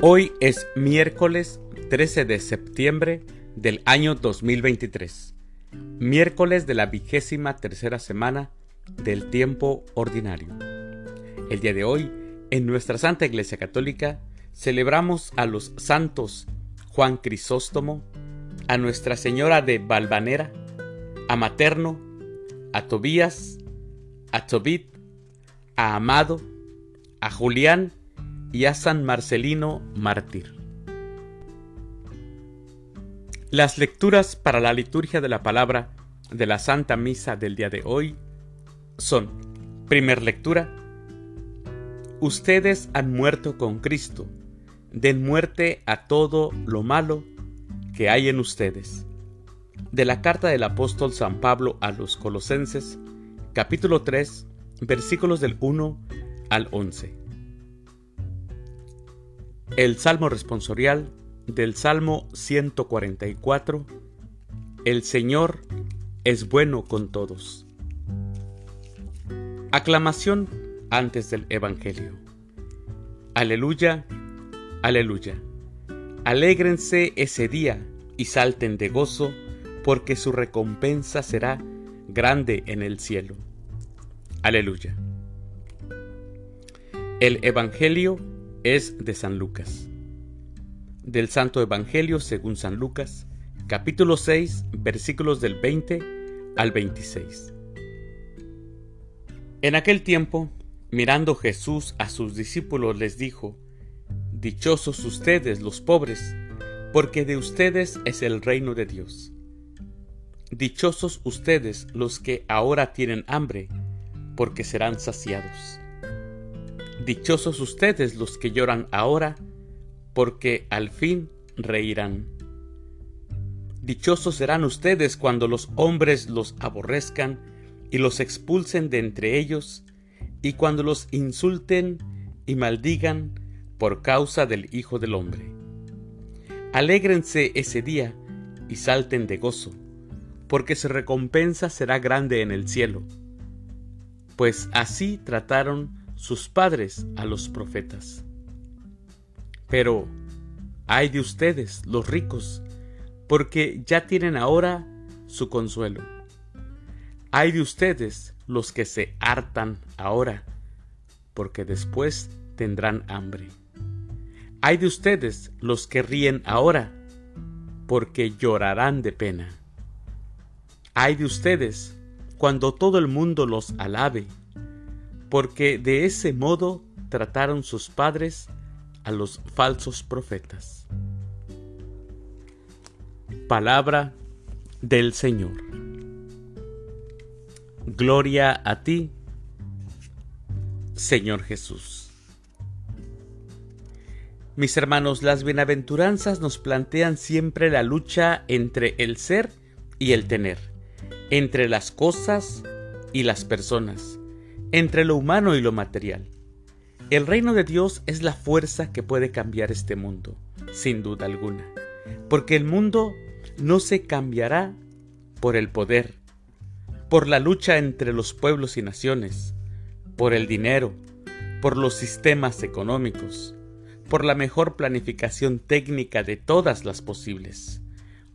Hoy es miércoles 13 de septiembre del año 2023, miércoles de la vigésima tercera semana del tiempo ordinario. El día de hoy, en nuestra Santa Iglesia Católica, celebramos a los santos Juan Crisóstomo, a Nuestra Señora de Valvanera, a Materno, a Tobías, a Tobit, a Amado, a Julián y a San Marcelino mártir. Las lecturas para la liturgia de la palabra de la Santa Misa del día de hoy son, primer lectura, Ustedes han muerto con Cristo, den muerte a todo lo malo que hay en ustedes. De la carta del apóstol San Pablo a los Colosenses, capítulo 3, versículos del 1 al 11. El Salmo responsorial del Salmo 144. El Señor es bueno con todos. Aclamación antes del Evangelio. Aleluya, aleluya. Alégrense ese día y salten de gozo, porque su recompensa será grande en el cielo. Aleluya. El Evangelio es de San Lucas. Del Santo Evangelio según San Lucas, capítulo 6, versículos del 20 al 26. En aquel tiempo, mirando Jesús a sus discípulos, les dijo, Dichosos ustedes los pobres, porque de ustedes es el reino de Dios. Dichosos ustedes los que ahora tienen hambre, porque serán saciados. Dichosos ustedes los que lloran ahora, porque al fin reirán. Dichosos serán ustedes cuando los hombres los aborrezcan y los expulsen de entre ellos, y cuando los insulten y maldigan por causa del Hijo del Hombre. Alégrense ese día y salten de gozo, porque su recompensa será grande en el cielo, pues así trataron sus padres a los profetas. Pero, ay de ustedes, los ricos, porque ya tienen ahora su consuelo. Ay de ustedes, los que se hartan ahora, porque después tendrán hambre. Ay de ustedes, los que ríen ahora, porque llorarán de pena. Ay de ustedes, cuando todo el mundo los alabe porque de ese modo trataron sus padres a los falsos profetas. Palabra del Señor. Gloria a ti, Señor Jesús. Mis hermanos, las bienaventuranzas nos plantean siempre la lucha entre el ser y el tener, entre las cosas y las personas entre lo humano y lo material. El reino de Dios es la fuerza que puede cambiar este mundo, sin duda alguna, porque el mundo no se cambiará por el poder, por la lucha entre los pueblos y naciones, por el dinero, por los sistemas económicos, por la mejor planificación técnica de todas las posibles.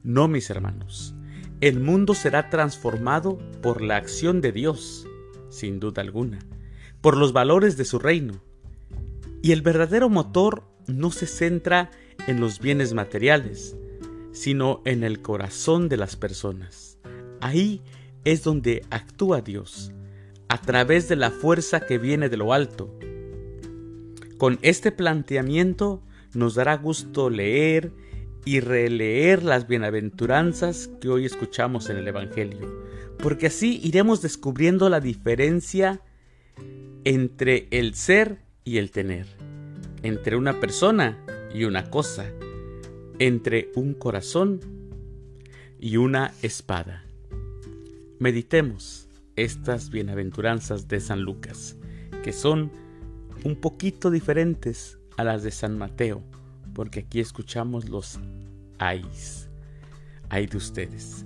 No, mis hermanos, el mundo será transformado por la acción de Dios sin duda alguna, por los valores de su reino. Y el verdadero motor no se centra en los bienes materiales, sino en el corazón de las personas. Ahí es donde actúa Dios, a través de la fuerza que viene de lo alto. Con este planteamiento nos dará gusto leer y releer las bienaventuranzas que hoy escuchamos en el Evangelio, porque así iremos descubriendo la diferencia entre el ser y el tener, entre una persona y una cosa, entre un corazón y una espada. Meditemos estas bienaventuranzas de San Lucas, que son un poquito diferentes a las de San Mateo, porque aquí escuchamos los ayes, ay de ustedes.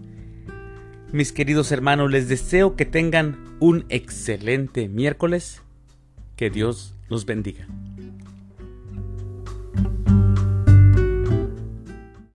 Mis queridos hermanos, les deseo que tengan un excelente miércoles. Que Dios los bendiga.